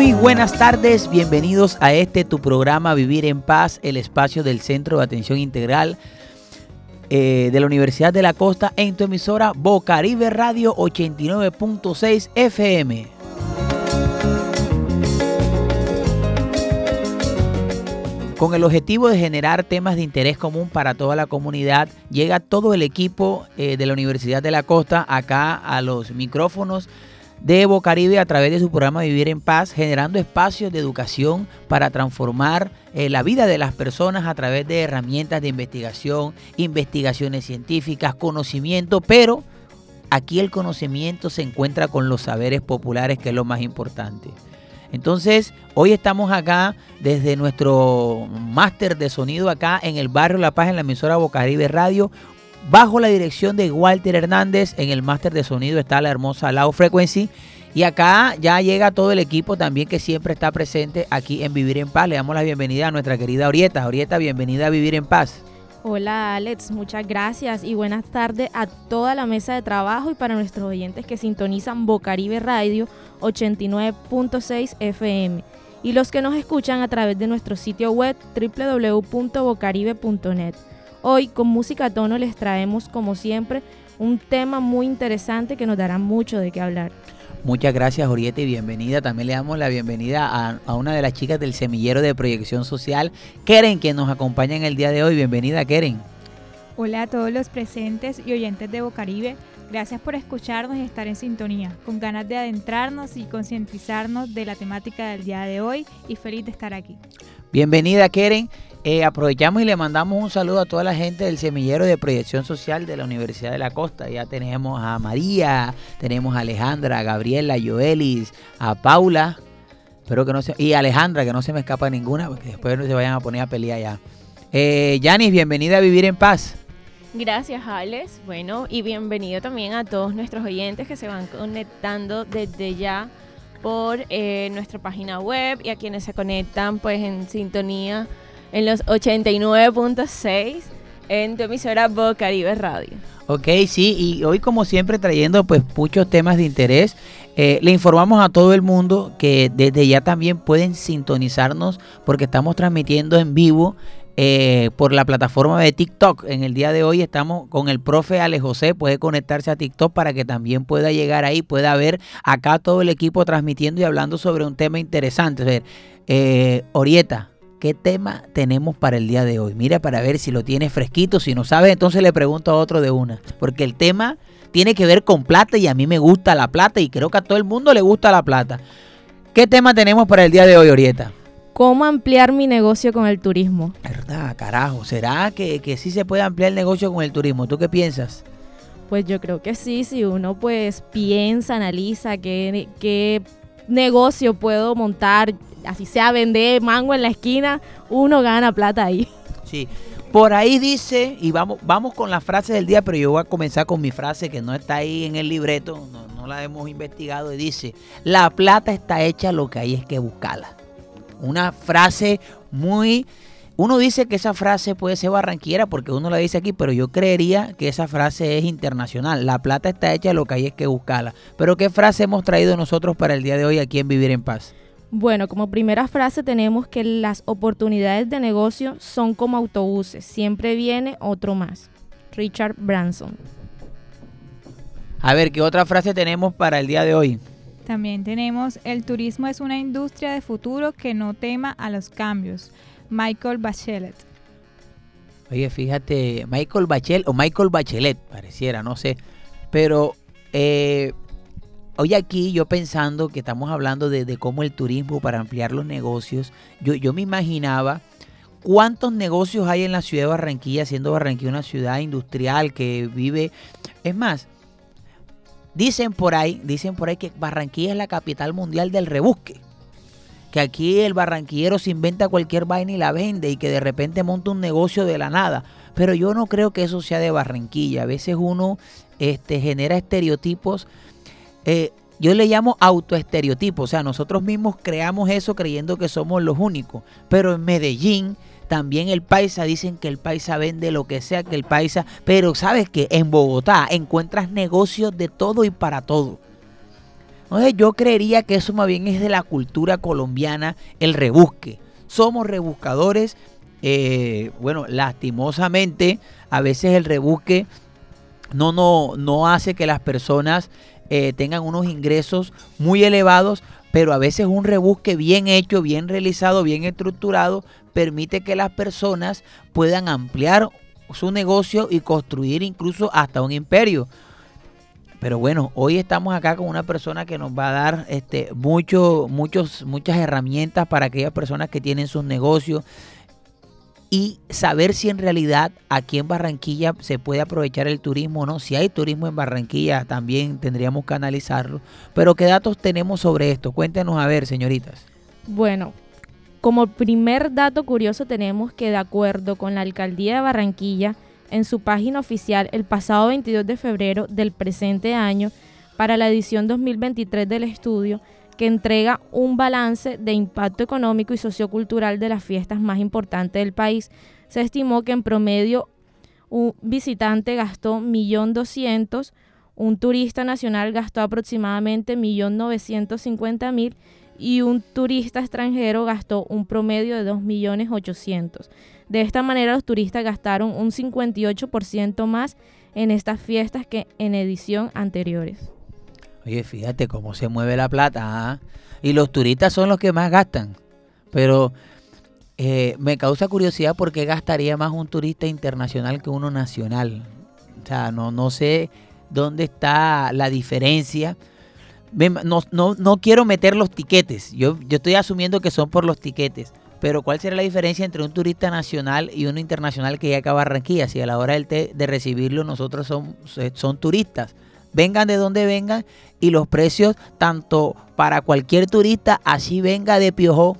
Muy buenas tardes, bienvenidos a este tu programa Vivir en Paz, el espacio del Centro de Atención Integral eh, de la Universidad de la Costa en tu emisora Bocaribe Radio 89.6 FM. Con el objetivo de generar temas de interés común para toda la comunidad, llega todo el equipo eh, de la Universidad de la Costa acá a los micrófonos de Bocaribe a través de su programa Vivir en Paz, generando espacios de educación para transformar eh, la vida de las personas a través de herramientas de investigación, investigaciones científicas, conocimiento, pero aquí el conocimiento se encuentra con los saberes populares, que es lo más importante. Entonces, hoy estamos acá desde nuestro máster de sonido acá en el barrio La Paz, en la emisora Bocaribe Radio, bajo la dirección de Walter Hernández. En el máster de sonido está la hermosa Loud Frequency. Y acá ya llega todo el equipo también que siempre está presente aquí en Vivir en Paz. Le damos la bienvenida a nuestra querida Orieta. Orieta, bienvenida a Vivir en Paz. Hola Alex, muchas gracias y buenas tardes a toda la mesa de trabajo y para nuestros oyentes que sintonizan Bocaribe Radio 89.6 FM y los que nos escuchan a través de nuestro sitio web www.bocaribe.net. Hoy con música a tono les traemos como siempre un tema muy interesante que nos dará mucho de qué hablar. Muchas gracias, Orieta, y bienvenida. También le damos la bienvenida a, una de las chicas del semillero de proyección social, Keren, que nos acompaña en el día de hoy. Bienvenida, Keren. Hola a todos los presentes y oyentes de Bocaribe. Gracias por escucharnos y estar en sintonía, con ganas de adentrarnos y concientizarnos de la temática del día de hoy y feliz de estar aquí. Bienvenida, Keren. Eh, aprovechamos y le mandamos un saludo a toda la gente del semillero de proyección social de la Universidad de la Costa. Ya tenemos a María, tenemos a Alejandra, a Gabriela, a Joelis, a Paula, espero que no se, y Alejandra, que no se me escapa ninguna, porque después no se vayan a poner a pelear ya. Eh, Yanis, bienvenida a Vivir en Paz. Gracias, Alex. Bueno, y bienvenido también a todos nuestros oyentes que se van conectando desde ya por eh, nuestra página web y a quienes se conectan pues en sintonía en los 89.6 en tu emisora Bocaribe Radio. Ok, sí, y hoy como siempre trayendo pues muchos temas de interés. Eh, le informamos a todo el mundo que desde ya también pueden sintonizarnos porque estamos transmitiendo en vivo eh, por la plataforma de TikTok. En el día de hoy estamos con el profe Ale José, puede conectarse a TikTok para que también pueda llegar ahí, pueda ver acá todo el equipo transmitiendo y hablando sobre un tema interesante. A ver, eh, Orieta, qué tema tenemos para el día de hoy. Mira para ver si lo tienes fresquito. Si no sabes, entonces le pregunto a otro de una. Porque el tema tiene que ver con plata y a mí me gusta la plata y creo que a todo el mundo le gusta la plata. ¿Qué tema tenemos para el día de hoy, Orieta? ¿Cómo ampliar mi negocio con el turismo? ¿Verdad, carajo? ¿Será que, que sí se puede ampliar el negocio con el turismo? ¿Tú qué piensas? Pues yo creo que sí, si uno pues piensa, analiza qué, qué negocio puedo montar, así sea vender mango en la esquina, uno gana plata ahí. Sí. Por ahí dice, y vamos, vamos con la frase del día, pero yo voy a comenzar con mi frase que no está ahí en el libreto, no, no la hemos investigado, y dice, la plata está hecha, lo que hay es que buscarla. Una frase muy uno dice que esa frase puede ser barranquera porque uno la dice aquí, pero yo creería que esa frase es internacional. La plata está hecha, lo que hay es que buscarla. Pero ¿qué frase hemos traído nosotros para el día de hoy aquí en Vivir en Paz? Bueno, como primera frase tenemos que las oportunidades de negocio son como autobuses, siempre viene otro más. Richard Branson. A ver, ¿qué otra frase tenemos para el día de hoy? También tenemos, el turismo es una industria de futuro que no tema a los cambios. Michael Bachelet. Oye, fíjate, Michael Bachelet o Michael Bachelet, pareciera, no sé. Pero eh, hoy aquí yo pensando que estamos hablando de, cómo el turismo para ampliar los negocios, yo, yo me imaginaba cuántos negocios hay en la ciudad de Barranquilla, siendo Barranquilla una ciudad industrial que vive. Es más, dicen por ahí, dicen por ahí que Barranquilla es la capital mundial del rebusque que aquí el barranquillero se inventa cualquier vaina y la vende y que de repente monta un negocio de la nada. Pero yo no creo que eso sea de Barranquilla. A veces uno este, genera estereotipos. Eh, yo le llamo autoestereotipos. O sea, nosotros mismos creamos eso creyendo que somos los únicos. Pero en Medellín, también el paisa, dicen que el paisa vende lo que sea que el paisa. Pero sabes que en Bogotá encuentras negocios de todo y para todo. Entonces yo creería que eso más bien es de la cultura colombiana, el rebusque. Somos rebuscadores. Eh, bueno, lastimosamente, a veces el rebusque no, no, no hace que las personas eh, tengan unos ingresos muy elevados, pero a veces un rebusque bien hecho, bien realizado, bien estructurado, permite que las personas puedan ampliar su negocio y construir incluso hasta un imperio. Pero bueno, hoy estamos acá con una persona que nos va a dar este, mucho, muchos, muchas herramientas para aquellas personas que tienen sus negocios y saber si en realidad aquí en Barranquilla se puede aprovechar el turismo o no. Si hay turismo en Barranquilla también tendríamos que analizarlo. Pero ¿qué datos tenemos sobre esto? Cuéntenos a ver, señoritas. Bueno, como primer dato curioso tenemos que de acuerdo con la alcaldía de Barranquilla, en su página oficial el pasado 22 de febrero del presente año, para la edición 2023 del estudio, que entrega un balance de impacto económico y sociocultural de las fiestas más importantes del país, se estimó que en promedio un visitante gastó 1.200.000, un turista nacional gastó aproximadamente 1.950.000 y un turista extranjero gastó un promedio de 2.800.000. De esta manera los turistas gastaron un 58% más en estas fiestas que en edición anteriores. Oye, fíjate cómo se mueve la plata. ¿ah? Y los turistas son los que más gastan. Pero eh, me causa curiosidad por qué gastaría más un turista internacional que uno nacional. O sea, no, no sé dónde está la diferencia no, no, quiero meter los tiquetes. Yo, yo estoy asumiendo que son por los tiquetes. Pero ¿cuál será la diferencia entre un turista nacional y uno internacional que llega a Barranquilla? Si a la hora de, de recibirlo nosotros son, son turistas. Vengan de donde vengan y los precios, tanto para cualquier turista, así venga de Piojo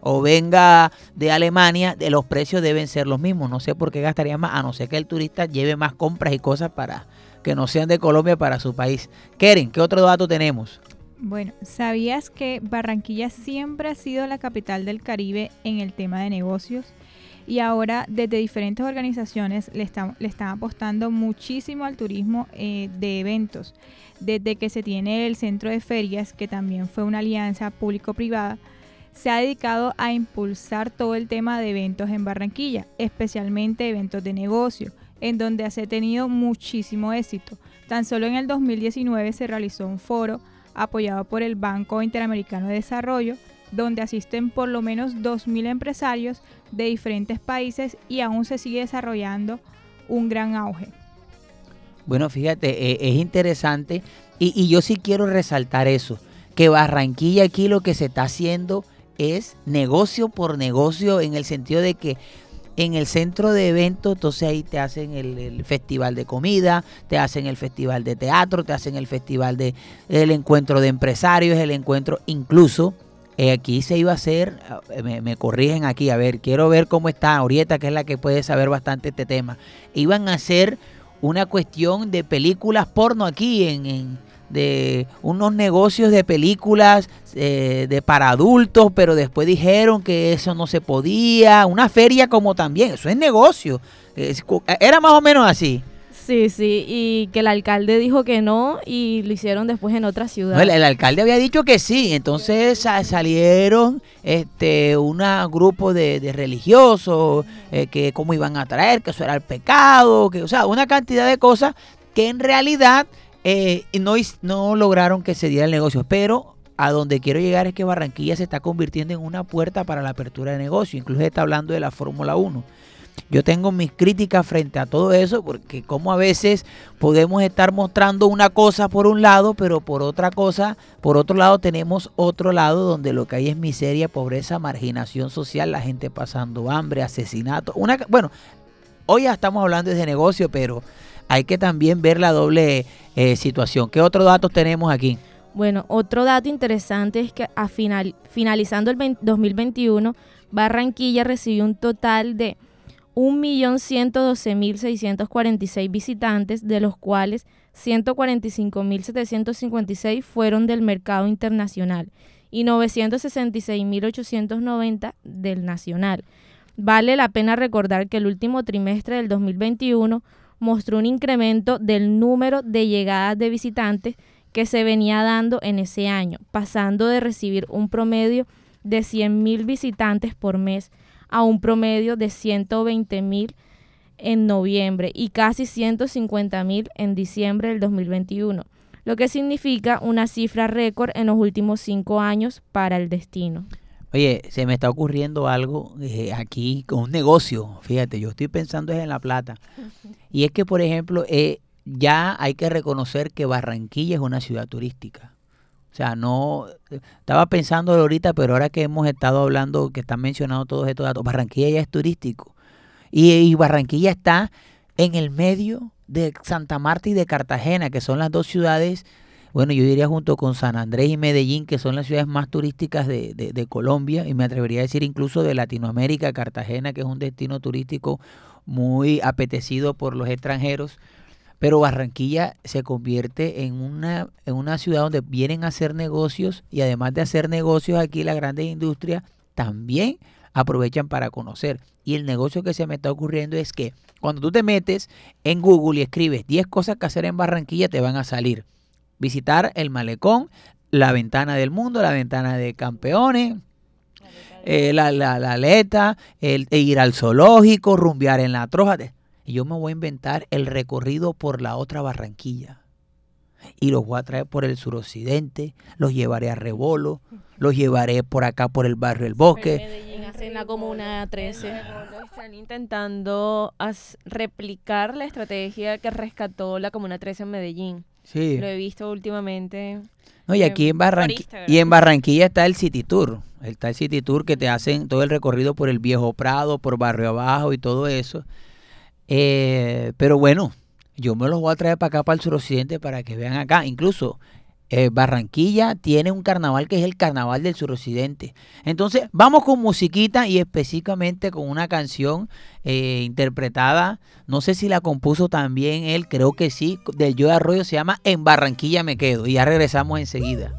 o venga de Alemania, de los precios deben ser los mismos. No sé por qué gastaría más, a no ser que el turista lleve más compras y cosas para, que no sean de Colombia para su país. Keren, ¿qué otro dato tenemos? Bueno, ¿sabías que Barranquilla siempre ha sido la capital del Caribe en el tema de negocios? Y ahora desde diferentes organizaciones le están, apostando muchísimo al turismo eh, de eventos. Desde que se tiene el centro de ferias, que también fue una alianza público-privada, se ha dedicado a impulsar todo el tema de eventos en Barranquilla, especialmente eventos de negocio en donde se ha tenido muchísimo éxito. Tan solo en el 2019 se realizó un foro apoyado por el Banco Interamericano de Desarrollo, donde asisten por lo menos 2.000 empresarios de diferentes países y aún se sigue desarrollando un gran auge. Bueno, fíjate, eh, es interesante y, y yo sí quiero resaltar eso, que Barranquilla aquí lo que se está haciendo es negocio por negocio en el sentido de que en el centro de eventos, entonces ahí te hacen el, festival de comida, te hacen el festival de teatro, te hacen el festival de el encuentro de empresarios, el encuentro incluso eh, aquí se iba a hacer, eh, me, corrigen aquí, a ver, quiero ver cómo está Orieta, que es la que puede saber bastante este tema. Iban a hacer una cuestión de películas porno aquí en de unos negocios de películas eh, de para adultos, pero después dijeron que eso no se podía. Una feria como también, eso es negocio. era más o menos así. Sí, sí, y que el alcalde dijo que no y lo hicieron después en otra ciudad. el, alcalde había dicho que sí, entonces salieron este un grupo de, religiosos eh, que cómo iban a traer, que eso era el pecado, que o sea, una cantidad de cosas que en realidad eh, no, no lograron que se diera el negocio, pero a donde quiero llegar es que Barranquilla se está convirtiendo en una puerta para la apertura de negocio. Incluso está hablando de la Fórmula 1. Yo tengo mis críticas frente a todo eso, porque como a veces podemos estar mostrando una cosa por un lado, pero por otra cosa, por otro lado tenemos otro lado donde lo que hay es miseria, pobreza, marginación social, la gente pasando hambre, asesinato. Una, bueno, hoy ya estamos hablando de negocio, pero hay que también ver la doble eh, situación. ¿Qué otros datos tenemos aquí? Bueno, otro dato interesante es que a final, finalizando el 2021, Barranquilla recibió un total de 1.112.646 visitantes, de los cuales 145.756 fueron del mercado internacional y 966.890 del nacional. Vale la pena recordar que el último trimestre del 2021 mostró un incremento del número de llegadas de visitantes que se venía dando en ese año, pasando de recibir un promedio de 100.000 visitantes por mes a un promedio de 120.000 en noviembre y casi 150.000 en diciembre del 2021, lo que significa una cifra récord en los últimos cinco años para el destino. Oye, se me está ocurriendo algo eh, aquí con un negocio. Fíjate, yo estoy pensando en La Plata. Y es que, por ejemplo, eh, ya hay que reconocer que Barranquilla es una ciudad turística. O sea, no, estaba pensando ahorita, pero ahora que hemos estado hablando, que están mencionando todos estos datos, Barranquilla ya es turístico. Y, Barranquilla está en el medio de Santa Marta y de Cartagena, que son las dos ciudades, bueno, yo diría junto con San Andrés y Medellín, que son las ciudades más turísticas de, de, Colombia, y me atrevería a decir incluso de Latinoamérica, Cartagena, que es un destino turístico muy apetecido por los extranjeros. Pero Barranquilla se convierte en una, en una ciudad donde vienen a hacer negocios y además de hacer negocios aquí las grandes industrias también aprovechan para conocer. Y el negocio que se me está ocurriendo es que cuando tú te metes en Google y escribes 10 cosas que hacer en Barranquilla, te van a salir. Visitar el malecón, la ventana del mundo, la ventana de campeones, eh, la, la, la, aleta, el, ir al zoológico, rumbear en la troja. Y yo me voy a inventar el recorrido por la otra Barranquilla. Y los voy a traer por el suroccidente, los llevaré a Rebolo, los llevaré por acá por el barrio El Bosque en la Comuna 13. Están intentando replicar la estrategia que rescató la Comuna 13 en Medellín. Sí. Lo he visto últimamente. No, y aquí en, Barranquilla, y en Barranquilla está el City Tour. Está el City Tour que te hacen todo el recorrido por el Viejo Prado, por Barrio Abajo y todo eso. Eh, pero bueno, yo me los voy a traer para acá, para el suroccidente, para que vean acá. Incluso eh, Barranquilla tiene un carnaval que es el carnaval del suroccidente. Entonces, vamos con musiquita y específicamente con una canción eh, interpretada, no sé si la compuso también él, creo que sí, del Yo Arroyo, se llama En Barranquilla me quedo. Y ya regresamos enseguida.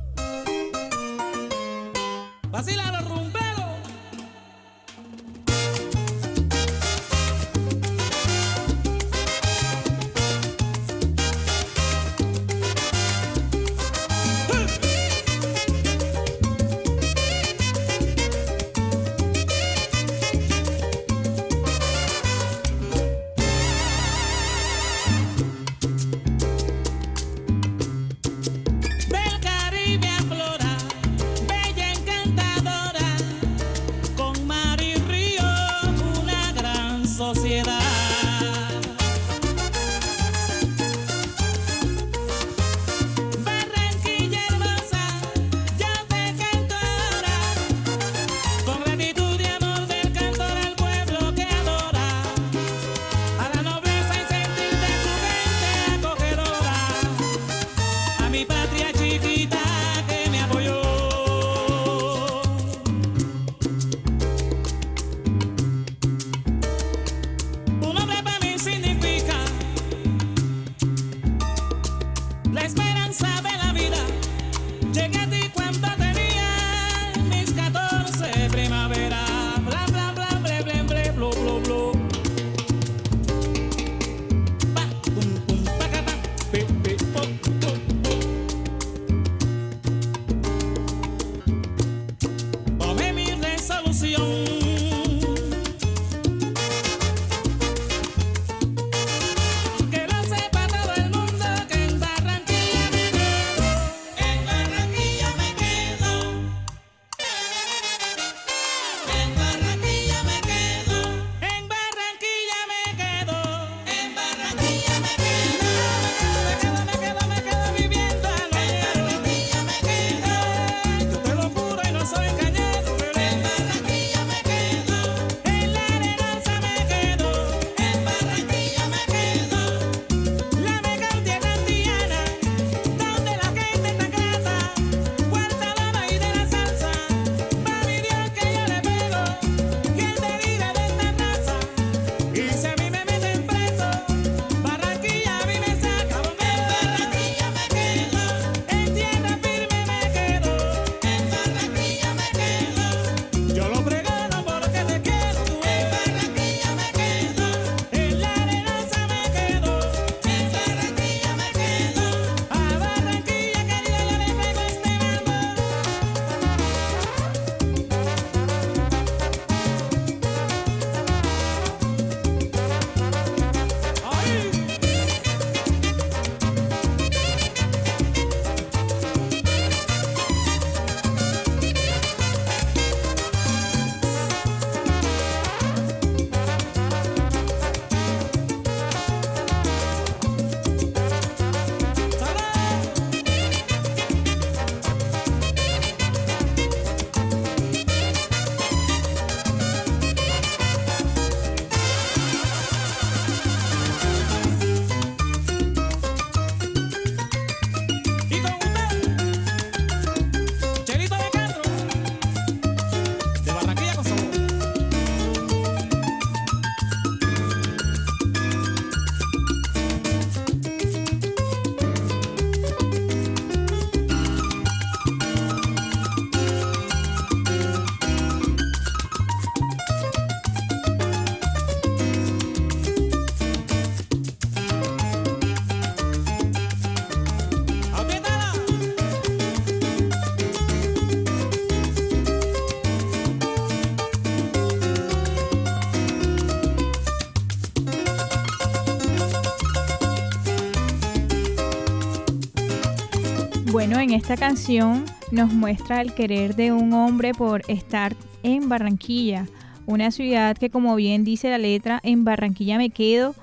Bueno, en esta canción nos muestra el querer de un hombre por estar en Barranquilla, una ciudad que como bien dice la letra, en Barranquilla me quedo.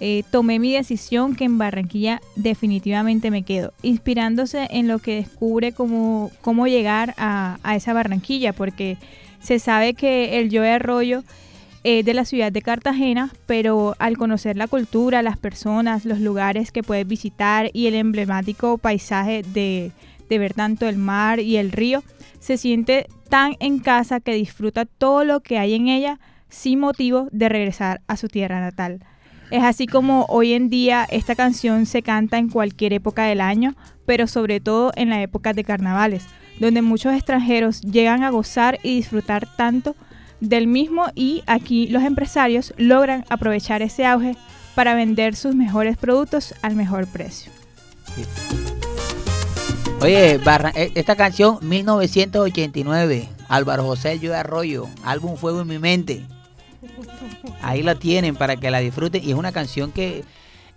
Eh, tomé mi decisión que en Barranquilla definitivamente me quedo, inspirándose en lo que descubre cómo, cómo llegar a, esa Barranquilla, porque se sabe que el Joe Arroyo es de la ciudad de Cartagena, pero al conocer la cultura, las personas, los lugares que puedes visitar y el emblemático paisaje de, de ver tanto el mar y el río, se siente tan en casa que disfruta todo lo que hay en ella sin motivo de regresar a su tierra natal. Es así como hoy en día esta canción se canta en cualquier época del año, pero sobre todo en la época de carnavales, donde muchos extranjeros llegan a gozar y disfrutar tanto del mismo y aquí los empresarios logran aprovechar ese auge para vender sus mejores productos al mejor precio. Oye, e, esta canción 1989, Álvaro José Yo Arroyo, álbum Fuego en mi mente. Ahí la tienen para que la disfruten y es una canción que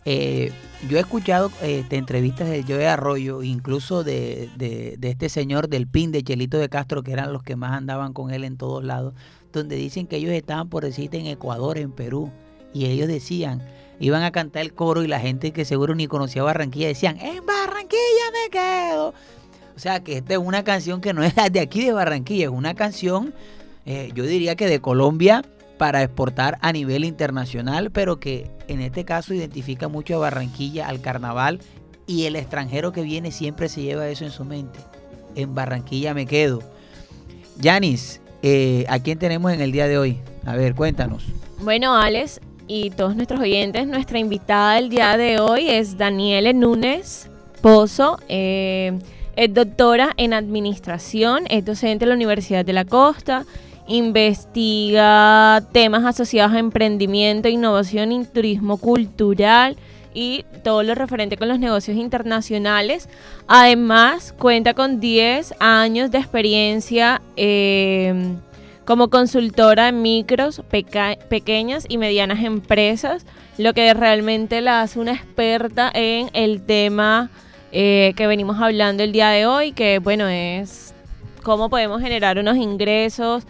eh, yo he escuchado este, entrevistas de Joe Arroyo, incluso de, de, este señor del PIN de Chelito de Castro, que eran los que más andaban con él en todos lados, donde dicen que ellos estaban por decirte en Ecuador, en Perú, y ellos decían, iban a cantar el coro y la gente que seguro ni conocía Barranquilla decían, en Barranquilla me quedo. O sea que esta es una canción que no es de aquí de Barranquilla, es una canción, eh, yo diría que de Colombia para exportar a nivel internacional, pero que en este caso identifica mucho a Barranquilla, al carnaval, y el extranjero que viene siempre se lleva eso en su mente. En Barranquilla me quedo. Yanis, eh, ¿A quién tenemos en el día de hoy? A ver, cuéntanos. Bueno, Alex y todos nuestros oyentes, nuestra invitada del día de hoy es Daniele Núñez Pozo. Eh, es doctora en administración, es docente en la Universidad de la Costa, investiga temas asociados a emprendimiento, innovación y turismo cultural y todo lo referente con los negocios internacionales. Además, cuenta con 10 años de experiencia em, como consultora en micros, pequeñas y medianas empresas, lo que realmente la hace una experta en el tema eh, que venimos hablando el día de hoy, que bueno, es cómo podemos generar unos ingresos,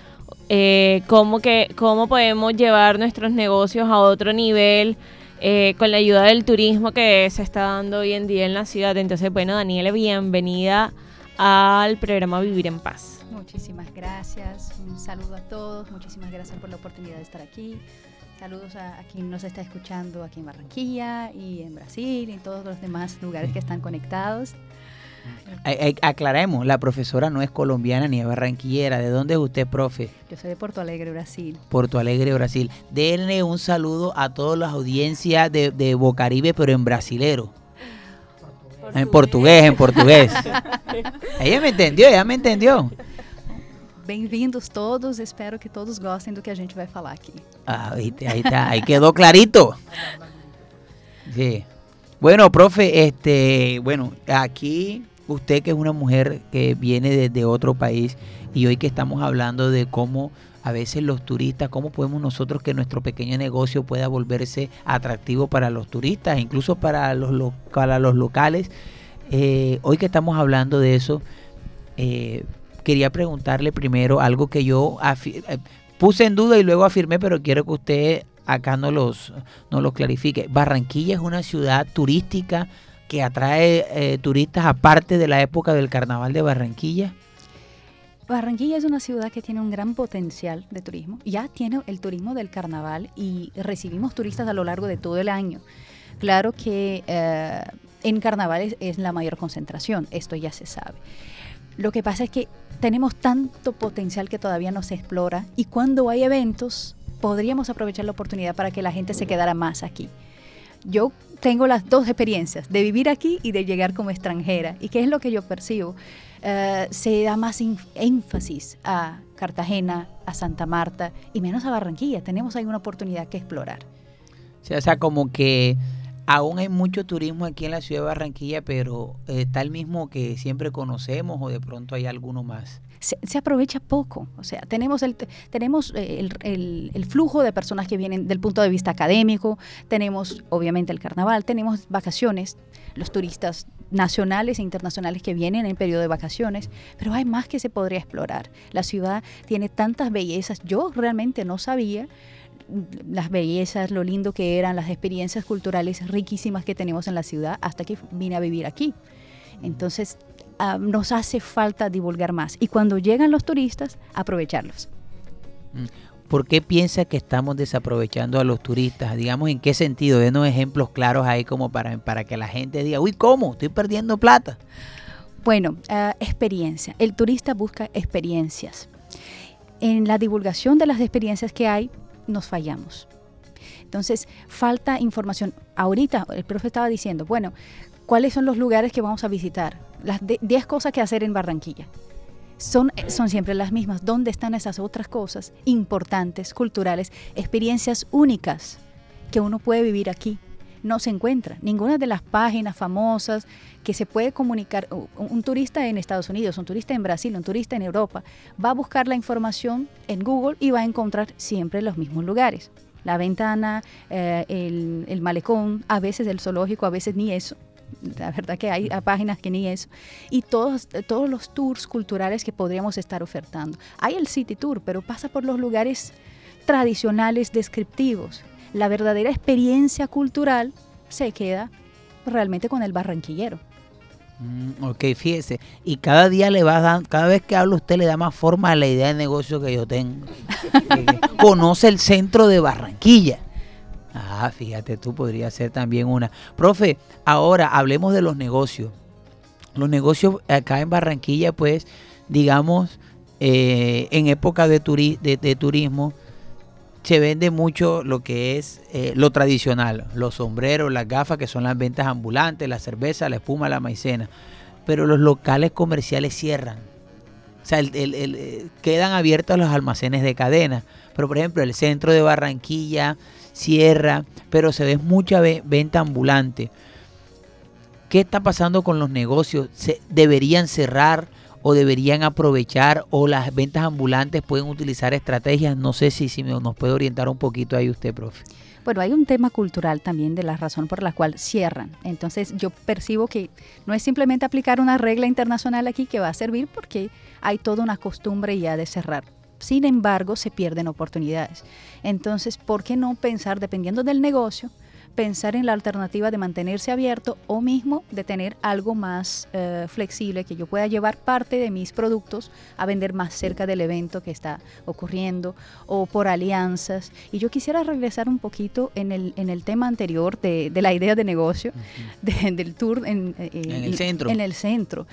eh, cómo, que, cómo podemos llevar nuestros negocios a otro nivel eh, con la ayuda del turismo que se está dando hoy en día en la ciudad. Entonces, bueno, Daniela, bienvenida al programa Vivir en Paz. Muchísimas gracias, un saludo a todos, muchísimas gracias por la oportunidad de estar aquí. Saludos a, a, quien nos está escuchando aquí en Barranquilla y en Brasil y en todos los demás lugares que están conectados. Aclaremos, la profesora no es colombiana ni es barranquillera. ¿De dónde es usted, profe? Yo soy de Porto Alegre, Brasil. Porto Alegre, Brasil. Denle un saludo a todas las audiencias de, de Bocaribe, pero en brasilero. En portugués, en portugués. ella me entendió, ella me entendió. Bem-vindos todos, espero que todos gostem do que a gente vai falar aqui. Ah, ahí, ahí está, ahí quedó clarito. Sí. Bueno, profe, este, bueno, aquí usted que es una mujer que viene desde otro país y hoy que estamos hablando de cómo a veces los turistas, cómo podemos nosotros que nuestro pequeño negocio pueda volverse atractivo para los turistas, incluso para los, para los locales. Eh, hoy que estamos hablando de eso, eh, quería preguntarle primero algo que yo eh, puse en duda y luego afirmé, pero quiero que usted acá no los, no los clarifique. Barranquilla es una ciudad turística que atrae eh, turistas aparte de la época del carnaval de Barranquilla. Barranquilla es una ciudad que tiene un gran potencial de turismo. Ya tiene el turismo del carnaval y recibimos turistas a lo largo de todo el año. Claro que eh, en carnavales es la mayor concentración, esto ya se sabe. Lo que pasa es que tenemos tanto potencial que todavía no se explora y cuando hay eventos podríamos aprovechar la oportunidad para que la gente se quedara más aquí. Yo tengo las dos experiencias, de vivir aquí y de llegar como extranjera. ¿Y qué es lo que yo percibo? Eh, se da más énfasis a Cartagena, a Santa Marta y menos a Barranquilla. Tenemos ahí una oportunidad que explorar. O sea, como que aún hay mucho turismo aquí en la ciudad de Barranquilla, pero eh, el mismo que siempre conocemos o de pronto hay alguno más. Se, aprovecha poco. O sea, tenemos, el, tenemos eh, el, el, flujo de personas que vienen del punto de vista académico, tenemos obviamente el carnaval, tenemos vacaciones, los turistas nacionales e internacionales que vienen en periodo de vacaciones, pero hay más que se podría explorar. La ciudad tiene tantas bellezas. Yo realmente no sabía las bellezas, lo lindo que eran, las experiencias culturales riquísimas que tenemos en la ciudad hasta que vine a vivir aquí. Entonces, nos hace falta divulgar más y cuando llegan los turistas, aprovecharlos. Mm. ¿Por qué piensa que estamos desaprovechando a los turistas? Digamos, ¿en qué sentido? Denos ejemplos claros ahí como para, para que la gente diga, uy, ¿cómo? Estoy perdiendo plata. Bueno, ah, experiencia. El turista busca experiencias. En la divulgación de las experiencias que hay, nos fallamos. Entonces, falta información. Ahorita el profe estaba diciendo, bueno, ¿cuáles son los lugares que vamos a visitar? Las 10 cosas que hacer en Barranquilla. Son, siempre las mismas. ¿Dónde están esas otras cosas importantes, culturales, experiencias únicas que uno puede vivir aquí? no se encuentra. Ninguna de las páginas famosas que se puede comunicar, un turista en Estados Unidos, un turista en Brasil, un turista en Europa, va a buscar la información en Google y va a encontrar siempre los mismos lugares. La ventana, eh, el, malecón, a veces el zoológico, a veces ni eso. La verdad que hay páginas que ni eso. Y todos, todos los tours culturales que podríamos estar ofertando. Hay el City Tour, pero pasa por los lugares tradicionales descriptivos la verdadera experiencia cultural se queda realmente con el barranquillero. Mm, ok, fíjese. Y cada día le va dando, cada vez que habla usted le da más forma a la idea de negocio que yo tengo. Conoce el centro de Barranquilla. Ah, fíjate, tú podría ser también una. Profe, ahora hablemos de los negocios. Los negocios acá en Barranquilla, pues, digamos, eh, en época de, de turismo, se vende mucho lo que es eh, lo tradicional, los sombreros, las gafas, que son las ventas ambulantes, la cerveza, la espuma, la maicena. Pero los locales comerciales cierran. O sea, eh, quedan abiertos los almacenes de cadena. Pero, por ejemplo, el centro de Barranquilla cierra, pero se ve mucha venta ambulante. ¿Qué está pasando con los negocios? ¿Se ¿Deberían cerrar? o deberían aprovechar o las ventas ambulantes pueden utilizar estrategias? No sé si, si nos puede orientar un poquito ahí usted, profe. Bueno, hay un tema cultural también de la razón por la cual cierran. Entonces yo percibo que no es simplemente aplicar una regla internacional aquí que va a servir porque hay toda una costumbre ya de cerrar. Sin embargo, se pierden oportunidades. Entonces, ¿por qué no pensar, dependiendo del negocio, pensar en la alternativa de mantenerse abierto o mismo de tener algo más eh, flexible, que yo pueda llevar parte de mis productos a vender más cerca del evento que está ocurriendo o por alianzas. Y yo quisiera regresar un poquito en el, en el tema anterior de, la idea de negocio, del tour en, eh, el centro. En el centro.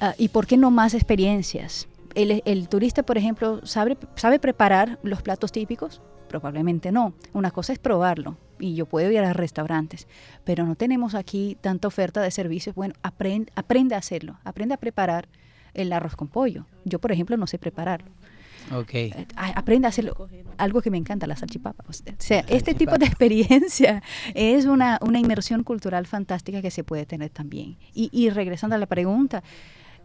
Ah, ¿Y por qué no más experiencias? El, el, turista, por ejemplo, sabe, sabe preparar los platos típicos, Probablemente no. Una cosa es probarlo y yo puedo ir a restaurantes, pero no tenemos aquí tanta oferta de servicios. Bueno, aprende, aprende a hacerlo, aprende a preparar el arroz con pollo. Yo, por ejemplo, no sé prepararlo. Okay. Eh, aprende a hacerlo. Algo que me encanta, la salchipapa. O sea, este tipo de experiencia es una, una, inmersión cultural fantástica que se puede tener también. Y, y regresando a la pregunta,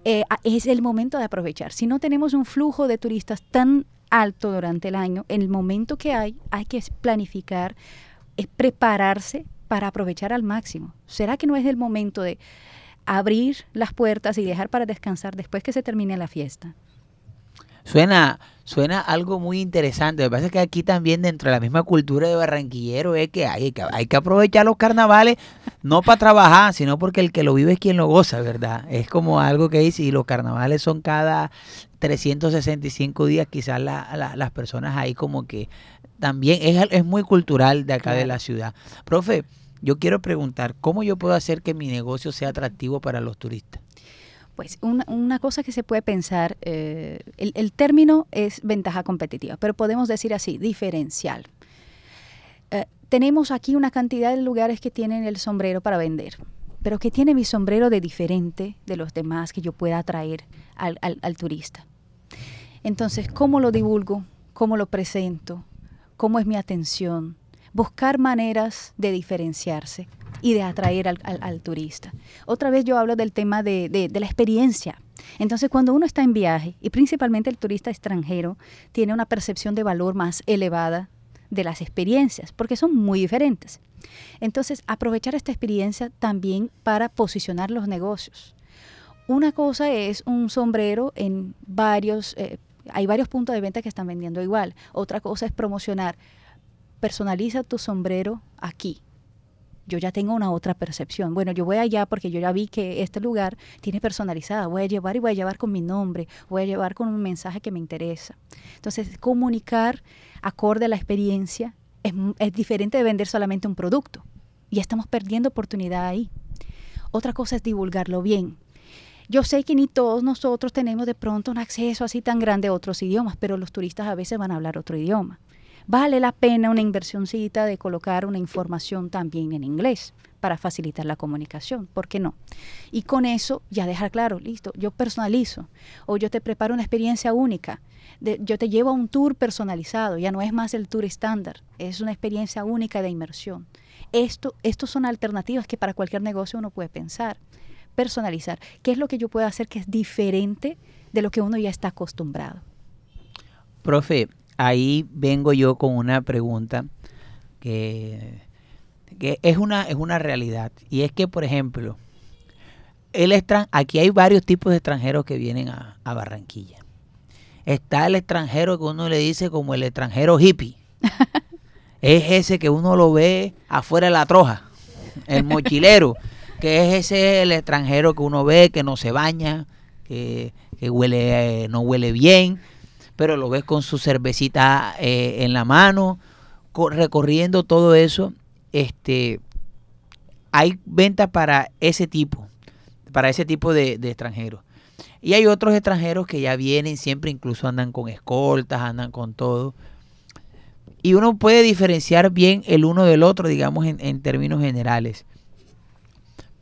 eh, es el momento de aprovechar. Si no tenemos un flujo de turistas tan alto durante el año, en el momento que hay, hay que planificar, es prepararse para aprovechar al máximo. ¿Será que no es el momento de abrir las puertas y dejar para descansar después que se termine la fiesta? Suena, suena algo muy interesante. Lo que pasa es que aquí también dentro de la misma cultura de barranquillero es que hay, que hay que aprovechar los carnavales no para trabajar, sino porque el que lo vive es quien lo goza, ¿verdad? Es como algo que dice, y los carnavales son cada 365 días, quizás las personas ahí como que también es, es muy cultural de acá de la ciudad. Profe, yo quiero preguntar, ¿cómo yo puedo hacer que mi negocio sea atractivo para los turistas? Pues una, cosa que se puede pensar, eh, el, término es ventaja competitiva, pero podemos decir así, diferencial. Eh, tenemos aquí una cantidad de lugares que tienen el sombrero para vender, pero que tiene mi sombrero de diferente de los demás que yo pueda atraer al, al turista. Entonces, ¿cómo lo divulgo? ¿Cómo lo presento? ¿Cómo es mi atención? Buscar maneras de diferenciarse y de atraer al, turista. Otra vez yo hablo del tema de, la experiencia. Entonces, cuando uno está en viaje, y principalmente el turista extranjero, tiene una percepción de valor más elevada de las experiencias, porque son muy diferentes. Entonces, aprovechar esta experiencia también para posicionar los negocios. Una cosa es un sombrero en varios, eh, hay varios puntos de venta que están vendiendo igual. Otra cosa es promocionar. Personaliza tu sombrero aquí yo ya tengo una otra percepción. Bueno, yo voy allá porque yo ya vi que este lugar tiene personalizada. Voy a llevar y voy a llevar con mi nombre, voy a llevar con un mensaje que me interesa. Entonces, comunicar acorde a la experiencia es, es diferente de vender solamente un producto. Y estamos perdiendo oportunidad ahí. Otra cosa es divulgarlo bien. Yo sé que ni todos nosotros tenemos de pronto un acceso así tan grande a otros idiomas, pero los turistas a veces van a hablar otro idioma vale la pena una inversioncita de colocar una información también en inglés para facilitar la comunicación, ¿por qué no? Y con eso ya dejar claro, listo, yo personalizo o yo te preparo una experiencia única, yo te llevo a un tour personalizado, ya no es más el tour estándar, es una experiencia única de inmersión. Esto, estos son alternativas que para cualquier negocio uno puede pensar. Personalizar, ¿qué es lo que yo puedo hacer que es diferente de lo que uno ya está acostumbrado? Profe, ahí vengo yo con una pregunta que, es, una, es una realidad. Y es que, por ejemplo, el aquí hay varios tipos de extranjeros que vienen a, Barranquilla. Está el extranjero que uno le dice como el extranjero hippie. es ese que uno lo ve afuera de la troja. El mochilero. que es ese el extranjero que uno ve que no se baña, que, huele, eh, no huele bien, pero lo ves con su cervecita eh, en la mano, recorriendo todo eso. Este, hay ventas para ese tipo, para ese tipo de, extranjeros. Y hay otros extranjeros que ya vienen, siempre incluso andan con escoltas, andan con todo. Y uno puede diferenciar bien el uno del otro, digamos, en, en términos generales.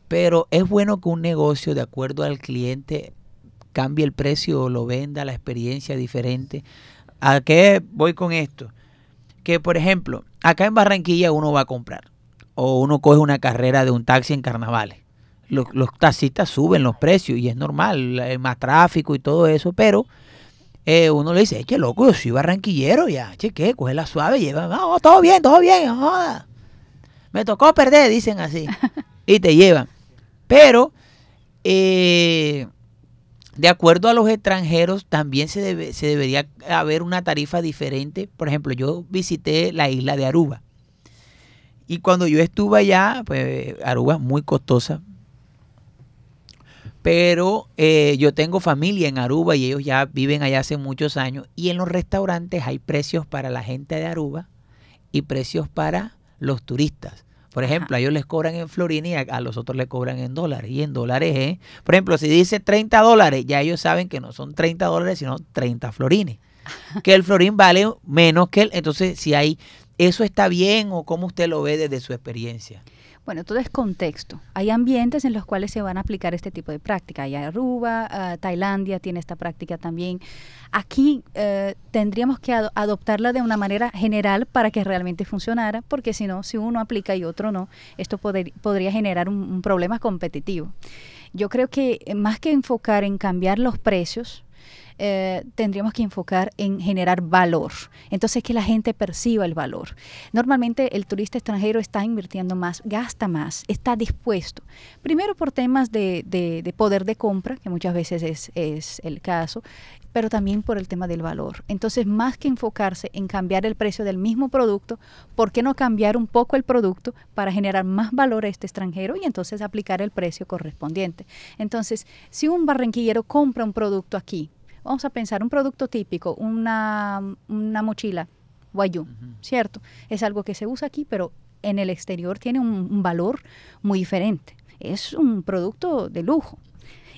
Pero es bueno que un negocio, de acuerdo al cliente, cambie el precio o lo venda, la experiencia diferente. ¿A qué voy con esto? Que por ejemplo, acá en Barranquilla uno va a comprar o uno coge una carrera de un taxi en carnavales. Los, taxistas suben los precios y es normal, hay más tráfico y todo eso, pero eh, uno le dice, che loco, yo soy barranquillero ya, che, ¿qué? Coge la suave, lleva, no, todo bien, todo bien, joda. Me tocó perder, dicen así. y te llevan. Pero, eh, de acuerdo a los extranjeros, también se, debe, se debería haber una tarifa diferente. Por ejemplo, yo visité la isla de Aruba. Y cuando yo estuve allá, pues Aruba es muy costosa. Pero eh, yo tengo familia en Aruba y ellos ya viven allá hace muchos años. Y en los restaurantes hay precios para la gente de Aruba y precios para los turistas. Por ejemplo, a ellos les cobran en florines y a, los otros les cobran en dólares. Y en dólares, ¿eh? por ejemplo, si dice 30 dólares, ya ellos saben que no son 30 dólares, sino 30 florines. que el florín vale menos que el. Entonces, si hay. ¿Eso está bien o cómo usted lo ve desde su experiencia? Bueno, todo es contexto. Hay ambientes en los cuales se van a aplicar este tipo de práctica. Hay Aruba, uh, Tailandia tiene esta práctica también. Aquí eh, tendríamos que adoptarla de una manera general para que realmente funcionara, porque si no, si uno aplica y otro no, esto podría generar un problema competitivo. Yo creo que más que enfocar en cambiar los precios, eh, tendríamos que enfocar en generar valor. Entonces, que la gente perciba el valor. Normalmente el turista extranjero está invirtiendo más, gasta más, está dispuesto. Primero por temas de, de, poder de compra, que muchas veces es, es el caso, pero también por el tema del valor. Entonces, más que enfocarse en cambiar el precio del mismo producto, ¿por qué no cambiar un poco el producto para generar más valor a este extranjero y entonces aplicar el precio correspondiente? Entonces, si un barranquillero compra un producto aquí, vamos a pensar un producto típico, una, mochila guayú, ¿cierto? Es algo que se usa aquí, pero en el exterior tiene un, valor muy diferente. Es un producto de lujo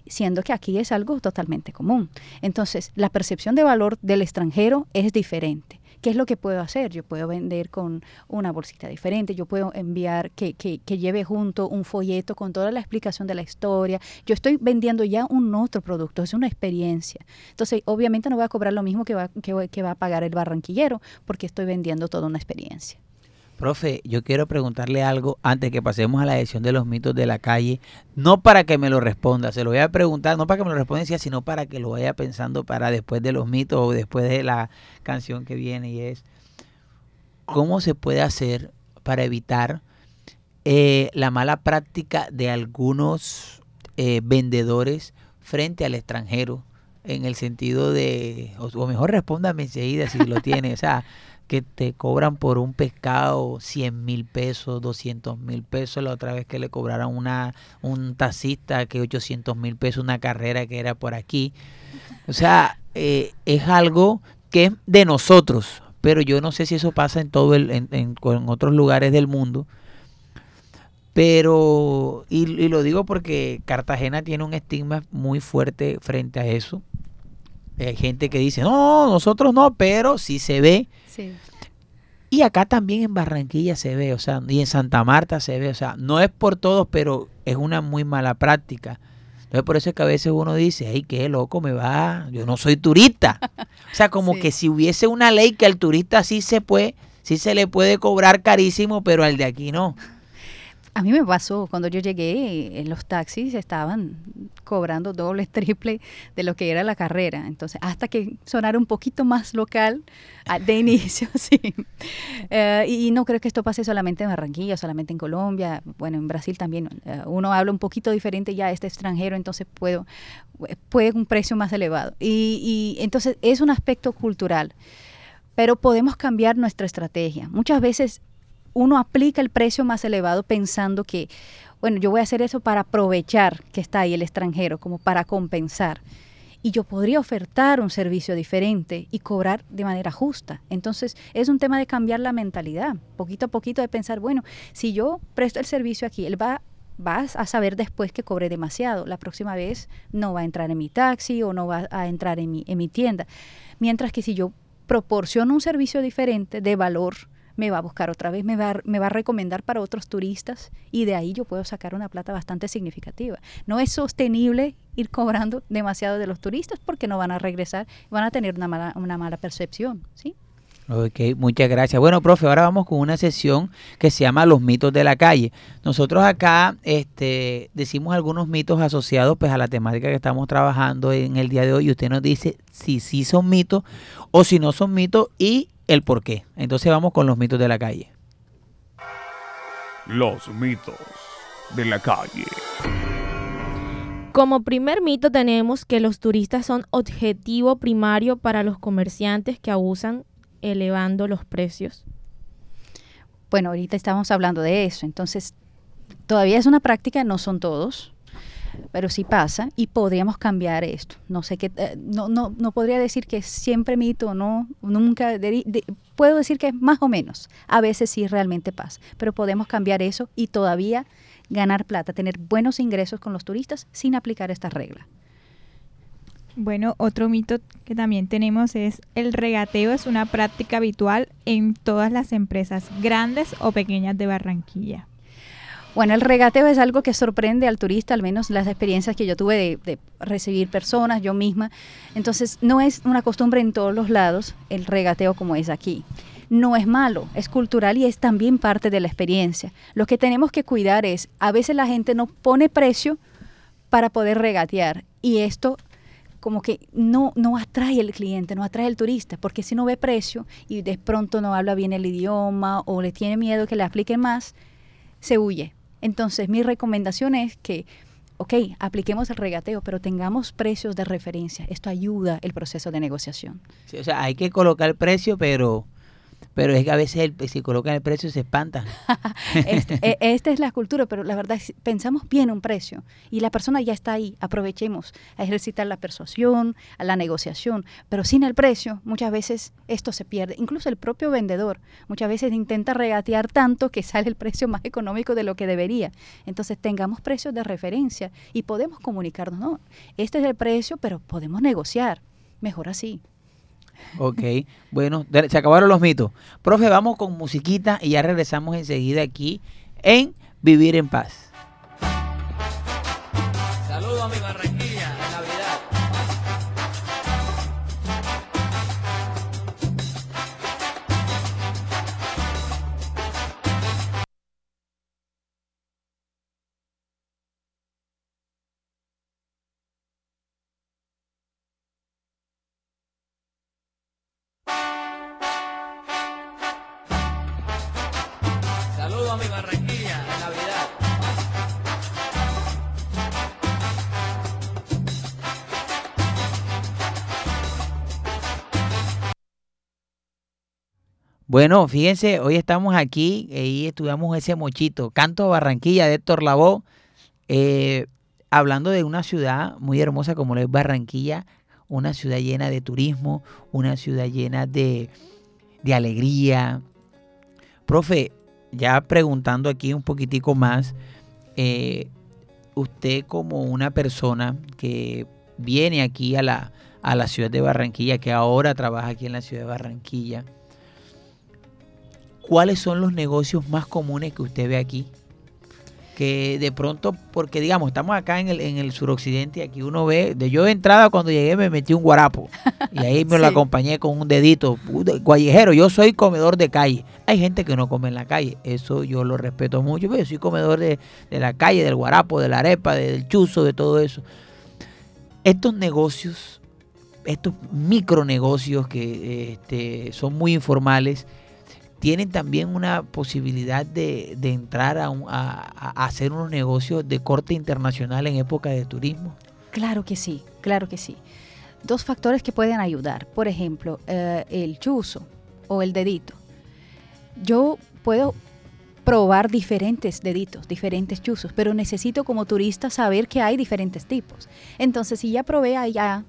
siendo que aquí es algo totalmente común. Entonces, la percepción de valor del extranjero es diferente. ¿Qué es lo que puedo hacer? Yo puedo vender con una bolsita diferente, yo puedo enviar que, que, que, lleve junto un folleto con toda la explicación de la historia. Yo estoy vendiendo ya un otro producto, es una experiencia. Entonces, obviamente no voy a cobrar lo mismo que va, que, que va a pagar el barranquillero porque estoy vendiendo toda una experiencia. Profe, yo quiero preguntarle algo antes que pasemos a la edición de los mitos de la calle, no para que me lo responda, se lo voy a preguntar, no para que me lo responda, sino para que lo vaya pensando para después de los mitos o después de la canción que viene y es, ¿cómo se puede hacer para evitar eh, la mala práctica de algunos eh, vendedores frente al extranjero? En el sentido de, o, o mejor respóndame enseguida si lo tiene, o sea, que te cobran por un pescado 100 mil pesos, 200 mil pesos. La otra vez que le cobraron una, un taxista que 800 mil pesos una carrera que era por aquí. O sea, eh, es algo que es de nosotros, pero yo no sé si eso pasa en todo el, en, en, otros lugares del mundo. Pero, y lo digo porque Cartagena tiene un estigma muy fuerte frente a eso hay gente que dice, no, nosotros no, pero sí se ve. Sí. Y acá también en Barranquilla se ve, o sea, y en Santa Marta se ve, o sea, no es por todos, pero es una muy mala práctica. Entonces por eso es que a veces uno dice, hey, qué loco me va, yo no soy turista. O sea, como Sí. que si hubiese una ley que al turista sí se puede, sí se le puede cobrar carísimo, pero al de aquí no. A mí me pasó, cuando yo llegué, en los taxis estaban cobrando doble, triple de lo que era la carrera. Entonces, hasta que sonara un poquito más local ah, de inicio, sí. Eh, y no creo que esto pase solamente en Barranquilla, solamente en Colombia, bueno, en Brasil también. eh, uno habla un poquito diferente ya este extranjero, entonces puedo, puede un precio más elevado. Y entonces es un aspecto cultural, pero podemos cambiar nuestra estrategia. Muchas veces uno aplica el precio más elevado pensando que, bueno, yo voy a hacer eso para aprovechar que está ahí el extranjero, como para compensar. Y yo podría ofertar un servicio diferente y cobrar de manera justa. Entonces, es un tema de cambiar la mentalidad, poquito a poquito de pensar, bueno, si yo presto el servicio aquí, él va vas a saber después que cobré demasiado. La próxima vez no va a entrar en mi taxi o no va a entrar en mi, en mi tienda. Mientras que si yo proporciono un servicio diferente de valor, me va a buscar otra vez, me va, me va a recomendar para otros turistas y de ahí yo puedo sacar una plata bastante significativa. No es sostenible ir cobrando demasiado de los turistas porque no van a regresar, van a tener una mala, una mala percepción, ¿sí? Ok, muchas gracias. Bueno, profe, ahora vamos con una sesión que se llama Los mitos de la calle. Nosotros acá este, decimos algunos mitos asociados pues, a la temática que estamos trabajando en el día de hoy y usted nos dice si sí son mitos o si no son mitos y el por qué. Entonces vamos con los mitos de la calle. Los mitos de la calle. Como primer mito tenemos que los turistas son objetivo primario para los comerciantes que abusan elevando los precios. Bueno, ahorita estamos hablando de eso, entonces todavía es una práctica, no son todos, pero sí pasa y podríamos cambiar esto. No sé qué, eh, no, no, no podría decir que siempre mito no, nunca, puedo decir que es más o menos, a veces sí realmente pasa, pero podemos cambiar eso y todavía ganar plata, tener buenos ingresos con los turistas sin aplicar esta regla. Bueno, otro mito que también tenemos es el regateo es una práctica habitual en todas las empresas grandes o pequeñas de Barranquilla. Bueno, el regateo es algo que sorprende al turista, al menos las experiencias que yo tuve de, recibir personas, yo misma. Entonces, no es una costumbre en todos los lados el regateo como es aquí. No es malo, es cultural y es también parte de la experiencia. Lo que tenemos que cuidar es, a veces la gente no pone precio para poder regatear y esto como que no, no atrae el cliente, no atrae el turista, porque si no ve precio y de pronto no habla bien el idioma o le tiene miedo que le apliquen más, se huye. Entonces, mi recomendación es que, ok, apliquemos el regateo, pero tengamos precios de referencia. Esto ayuda el proceso de negociación. O sea, hay que colocar precio, pero pero es que a veces el, si colocan el precio se espantan. este, esta es la cultura, pero la verdad pensamos bien un precio y la persona ya está ahí. Aprovechemos a ejercitar la persuasión, a la negociación, pero sin el precio muchas veces esto se pierde. Incluso el propio vendedor muchas veces intenta regatear tanto que sale el precio más económico de lo que debería. Entonces tengamos precios de referencia y podemos comunicarnos, no, este es el precio, pero podemos negociar. Mejor así. Ok, bueno, se acabaron los mitos. Profe, vamos con musiquita y ya regresamos enseguida aquí en Vivir en Paz. Mi Barranquilla Navidad. Bueno, fíjense, hoy estamos aquí y estudiamos ese mochito, Canto Barranquilla de Héctor Lavoe, eh, hablando de una ciudad muy hermosa como es Barranquilla, una ciudad llena de turismo, una ciudad llena de, de alegría. Profe, ya preguntando aquí un poquitico más, eh, usted como una persona que viene aquí a la, a la ciudad de Barranquilla, que ahora trabaja aquí en la ciudad de Barranquilla, ¿cuáles son los negocios más comunes que usted ve aquí? Que de pronto, porque digamos, estamos acá en el, en el suroccidente y aquí uno ve, de yo de entrada cuando llegué me metí un guarapo y ahí me lo acompañé con un dedito, guayejero, yo soy comedor de calle. Hay gente que no come en la calle, eso yo lo respeto mucho, pero yo soy comedor de, de la calle, del guarapo, de la arepa, del chuzo, de todo eso. Estos negocios, estos micronegocios que este, son muy informales, tienen también una posibilidad de, de entrar a, un- a- hacer unos negocios de corte internacional en época de turismo. Claro que sí, claro que sí. Dos factores que pueden ayudar. Por ejemplo, eh, el chuzo o el dedito. Yo puedo probar diferentes deditos, diferentes chuzos, pero necesito como turista saber que hay diferentes tipos. Entonces, si ya probé allá,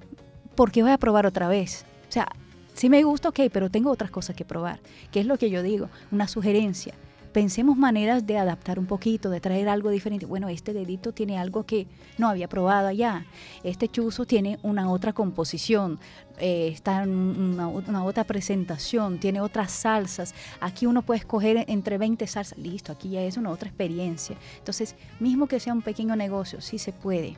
¿por qué voy a probar otra vez? O sea, sí me gusta, ok, pero tengo otras cosas que probar. ¿Qué es lo que yo digo? Una sugerencia. Pensemos maneras de adaptar un poquito, de traer algo diferente. Bueno, este dedito tiene algo que no había probado allá. Este chuzo tiene una otra composición, eh, está en una, una otra presentación, tiene otras salsas. Aquí uno puede escoger entre 20 salsas. Listo, aquí ya es una otra experiencia. Entonces, mismo que sea un pequeño negocio, sí se puede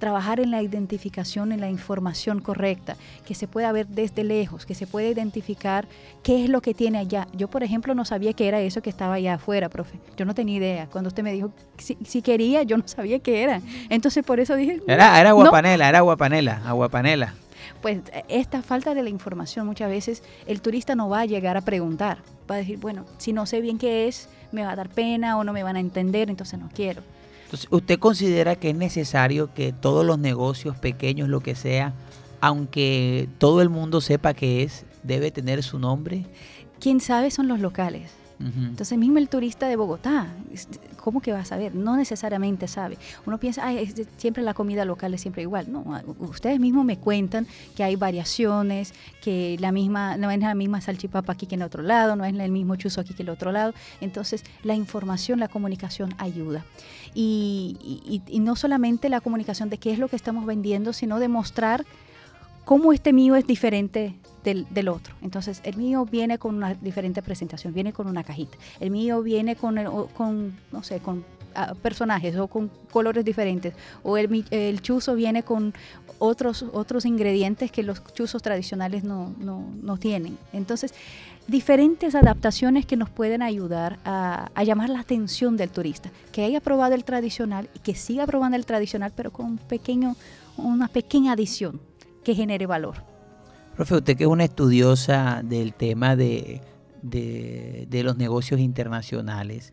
trabajar en la identificación, en la información correcta, que se pueda ver desde lejos, que se pueda identificar qué es lo que tiene allá. Yo, por ejemplo, no sabía que era eso que estaba allá afuera, profe. Yo no tenía idea. Cuando usted me dijo si, si quería, yo no sabía qué era. Entonces, por eso dije, Era, era no. guapanela, era guapanela, aguapanela. pues esta falta de la información muchas veces el turista no va a llegar a preguntar, va a decir, bueno, si no sé bien qué es, me va a dar pena o no me van a entender, entonces no quiero. Entonces, ¿usted considera que es necesario que todos los negocios pequeños, lo que sea, aunque todo el mundo sepa qué es, debe tener su nombre? Quién sabe son los locales. Entonces mismo el turista de Bogotá, ¿cómo que va a saber? No necesariamente sabe. Uno piensa, Ay, es siempre la comida local es siempre igual. No, ustedes mismos me cuentan que hay variaciones, que la misma, no es la misma salchipapa aquí que en otro lado, no es el mismo chuzo aquí que en el otro lado. Entonces la información, la comunicación ayuda. Y, y- y no solamente la comunicación de qué es lo que estamos vendiendo, sino de mostrar cómo este mío es diferente del, otro. Entonces, el mío viene con una diferente presentación, viene con una cajita. El mío viene con, el- con no sé, con ah, personajes o con colores diferentes. O el, el chuzo viene con otros, otros ingredientes que los chuzos tradicionales no, no, no tienen. Entonces, diferentes adaptaciones que nos pueden ayudar a, a llamar la atención del turista, que haya probado el tradicional y que siga probando el tradicional, pero con un pequeño, una pequeña adición que genere valor. Profe, usted que es una estudiosa del tema de, de- de los negocios internacionales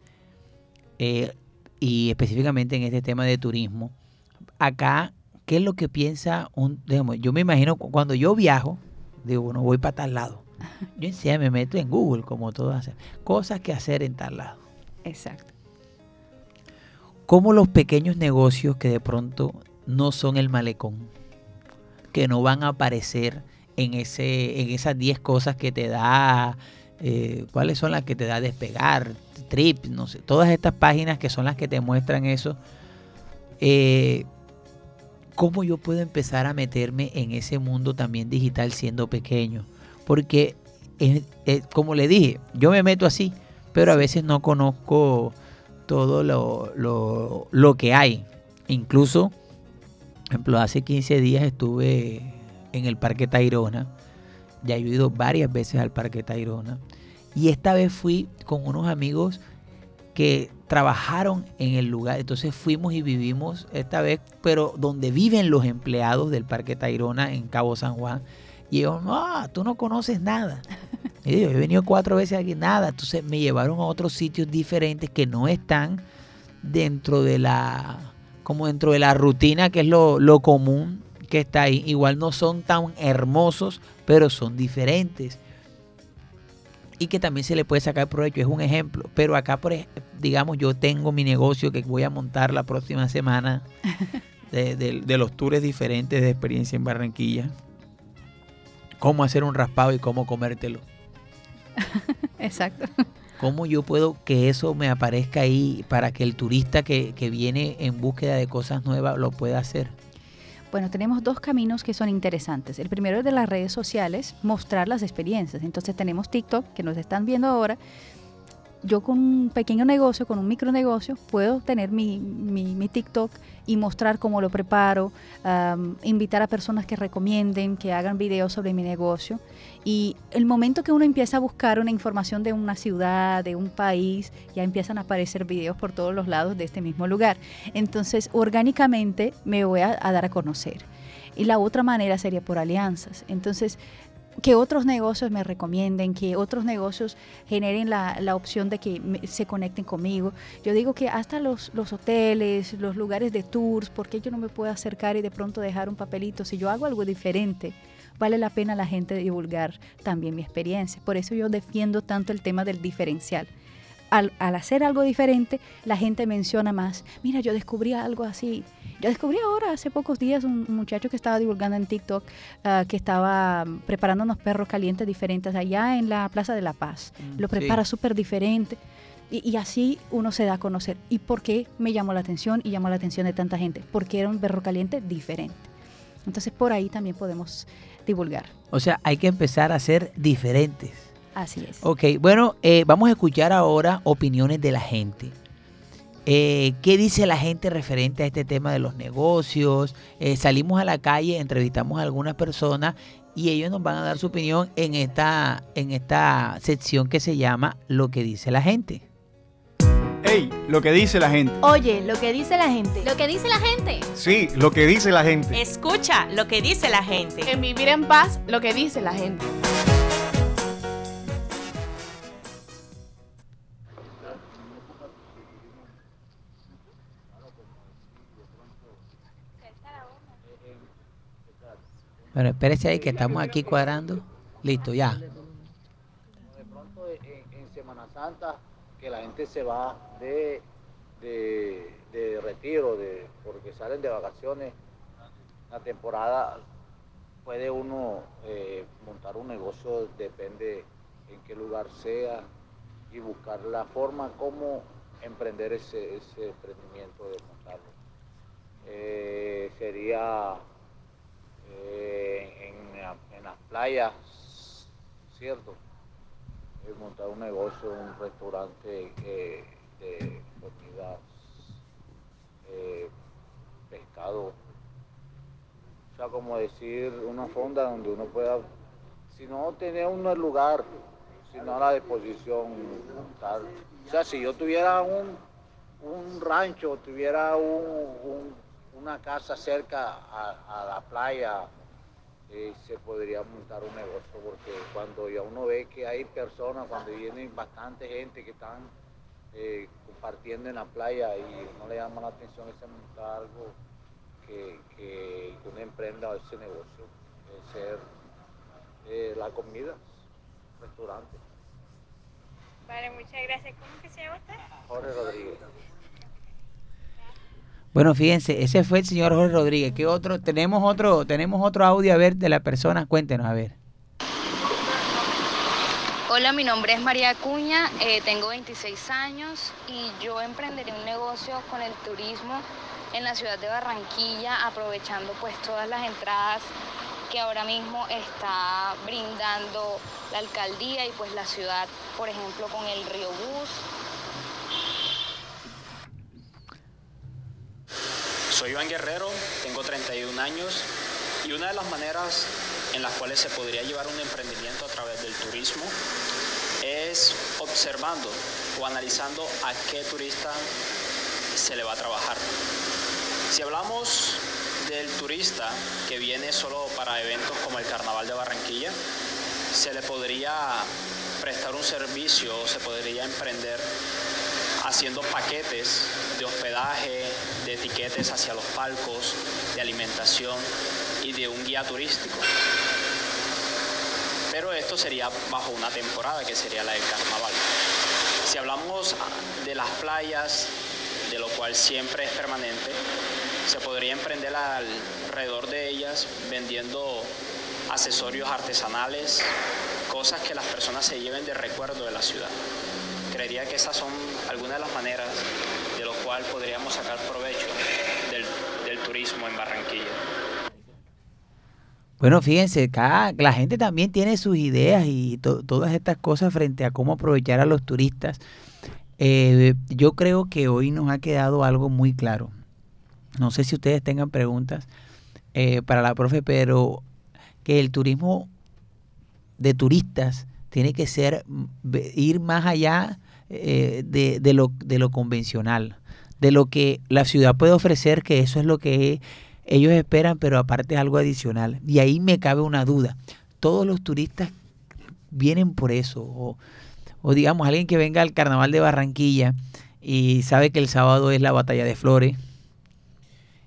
eh, y específicamente en este tema de turismo, acá, ¿qué es lo que piensa un... digamos, yo me imagino cu- cuando yo viajo, digo, bueno, voy para tal lado. Yo enseguida me meto en Google, como todos hacen, cosas que hacer en tal lado. Exacto. como los pequeños negocios que de pronto no son el malecón, que no van a aparecer en, ese, en esas 10 cosas que te da, eh, cuáles son las que te da despegar, trip, no sé, todas estas páginas que son las que te muestran eso, eh, ¿cómo yo puedo empezar a meterme en ese mundo también digital siendo pequeño? Porque, es- es- como le dije, yo me meto así, pero a veces no conozco todo lo, lo- lo que hay. Incluso, por ejemplo, hace 15 días estuve en el Parque Tayrona. Ya he ido varias veces al Parque Tayrona. Y esta vez fui con unos amigos que trabajaron en el lugar. Entonces fuimos y vivimos esta vez, pero donde viven los empleados del Parque Tayrona en Cabo San Juan. Y ellos, no, tú no conoces nada. Y yo he venido cuatro veces aquí, nada. Entonces me llevaron a otros sitios diferentes que no están dentro de la, como dentro de la rutina, que es lo, lo común que está ahí. Igual no son tan hermosos, pero son diferentes. Y que también se le puede sacar provecho, es un ejemplo. Pero acá, por, digamos, yo tengo mi negocio que voy a montar la próxima semana de, de- de los tours diferentes de experiencia en Barranquilla. Cómo hacer un raspado y cómo comértelo. Exacto. ¿Cómo yo puedo que eso me aparezca ahí para que el turista que, que viene en búsqueda de cosas nuevas lo pueda hacer? Bueno, tenemos dos caminos que son interesantes. El primero es de las redes sociales, mostrar las experiencias. Entonces tenemos TikTok, que nos están viendo ahora. Yo con un pequeño negocio, con un micronegocio, puedo tener mi, mi- TikTok y mostrar cómo lo preparo, invitar a personas que recomienden, que hagan videos sobre mi negocio. Y el momento que uno empieza a buscar una información de una ciudad, de un país, ya empiezan a aparecer videos por todos los lados de este mismo lugar. Entonces, orgánicamente me voy a dar a conocer. Y la otra manera sería por alianzas. Entonces, que otros negocios me recomienden, que otros negocios generen la, la opción de que me- se conecten conmigo. Yo digo que hasta los, los hoteles, los lugares de tours, ¿por qué yo no me puedo acercar y de pronto dejar un papelito? Si yo hago algo diferente, vale la pena la gente divulgar también mi experiencia. Por eso yo defiendo tanto el tema del diferencial. Al, al hacer algo diferente, la gente menciona más, mira, yo descubrí algo así. Yo descubrí ahora, hace pocos días, un un muchacho que estaba divulgando en TikTok ah, que estaba mm, preparando unos perros calientes diferentes allá en la Plaza de la Paz. Mm, Lo prepara súper diferente. Y, y así uno se da a conocer. ¿Y por qué me llamó la atención y llamó la atención de tanta gente? Porque era un perro caliente diferente. Entonces por ahí también podemos divulgar. O sea, hay que empezar a ser diferentes. Así es. Ok, bueno, eh, vamos a escuchar ahora opiniones de la gente. Eh, ¿Qué dice la gente referente a este tema de los negocios? Eh, salimos a la calle, entrevistamos a algunas personas y ellos nos van a dar su opinión en esta, en esta sección que se llama Lo que dice la gente. Ey, lo que dice la gente. Oye, lo que dice la gente. Lo que dice la gente. Sí, lo que dice la gente. Escucha lo que dice la gente. En vivir en paz, lo que dice la gente. Bueno, espérese ahí que estamos aquí cuadrando. Listo, ya. de pronto en, en Semana Santa que la gente se va de, de, retiro, de, porque salen de vacaciones, la temporada puede uno eh, montar un negocio, depende en qué lugar sea y buscar la forma como emprender ese, ese emprendimiento de montarlo. Eh, sería en, la- en las playas, ¿cierto? Eh, montar un negocio, un restaurante eh, de comidas, eh, pescado. O sea, como decir, una fonda donde uno pueda, si no tener el lugar, sino a la disposición, montar. O sea, si yo tuviera un, un rancho, tuviera un- un- una casa cerca a, a la playa, eh, se podría montar un negocio, porque cuando ya uno ve que hay personas, cuando vienen bastante gente que están eh, compartiendo en la playa y no le llama la atención ese montar algo que, que, uno emprenda ese negocio, es ser eh, la comida, restaurante. Vale, muchas gracias. ¿Cómo que se llama usted? Jorge Rodríguez. Bueno, fíjense, ese fue el señor Jorge Rodríguez. ¿Qué otro? Tenemos otro, tenemos otro audio a ver de la persona. Cuéntenos, a ver. Hola, mi nombre es María Acuña, eh, tengo 26 años y yo emprenderé un negocio con el turismo en la ciudad de Barranquilla, aprovechando pues todas las entradas que ahora mismo está brindando la alcaldía y pues la ciudad, por ejemplo, con el Río Bus. Soy Iván Guerrero, tengo 31 años y una de las maneras en las cuales se podría llevar un emprendimiento a través del turismo es observando o analizando a qué turista se le va a trabajar. Si hablamos del turista que viene solo para eventos como el Carnaval de Barranquilla, se le podría prestar un servicio o se podría emprender haciendo paquetes de hospedaje, de etiquetes hacia los palcos, de alimentación y de un guía turístico. Pero esto sería bajo una temporada que sería la del carnaval. Si hablamos de las playas, de lo cual siempre es permanente, se podría emprender alrededor de ellas vendiendo accesorios artesanales, cosas que las personas se lleven de recuerdo de la ciudad. Creería que esas son algunas de las maneras de lo cual podríamos sacar provecho del, turismo en Barranquilla. Bueno, fíjense, acá la gente también tiene sus ideas y to- todas estas cosas frente a cómo aprovechar a los turistas. Eh, yo creo que hoy nos ha quedado algo muy claro. No sé si ustedes tengan preguntas eh, para la profe, pero que el turismo de turistas tiene que ser mm, ir más allá eh, de, de lo, de lo convencional, de lo que la ciudad puede ofrecer, que eso es lo que ellos esperan, pero aparte es algo adicional. Y ahí me cabe una duda. Todos los turistas vienen por eso. O, o digamos, alguien que venga al carnaval de Barranquilla y sabe que el sábado es la batalla de flores,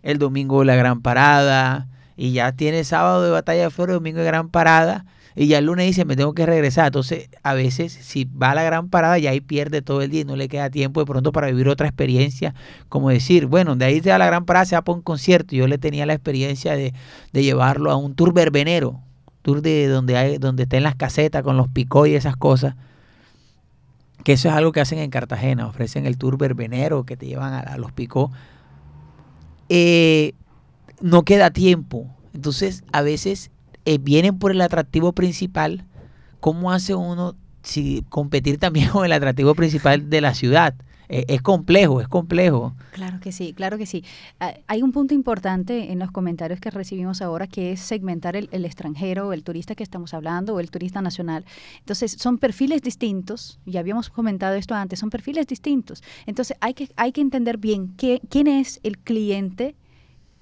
el domingo la gran parada, y ya tiene sábado de batalla de flores, domingo de gran parada, y ya el lunes dice me tengo que regresar. Entonces, a veces, si va a la gran parada, ya ahí pierde todo el día y no le queda tiempo de pronto para vivir otra experiencia, como decir, bueno, de ahí se va a la gran parada, se va para un concierto. Yo le tenía la experiencia de, de llevarlo a un tour verbenero, tour de donde hay, donde está en las casetas con los picó y esas cosas. Que eso es algo que hacen en Cartagena, ofrecen el tour verbenero que te llevan a, a los picó. Eh, no queda tiempo. Entonces, a veces eh, vienen por el atractivo principal. ¿Cómo hace uno si competir también con el atractivo principal de la ciudad? Eh, es complejo, es complejo. Claro que sí, claro que sí. Ah, Hay un punto importante en los comentarios que recibimos ahora que es segmentar el, el extranjero, el turista que estamos hablando o el turista nacional. Entonces, son perfiles distintos, ya habíamos comentado esto antes, son perfiles distintos. Entonces, hay que, hay que entender bien qué, quién es el cliente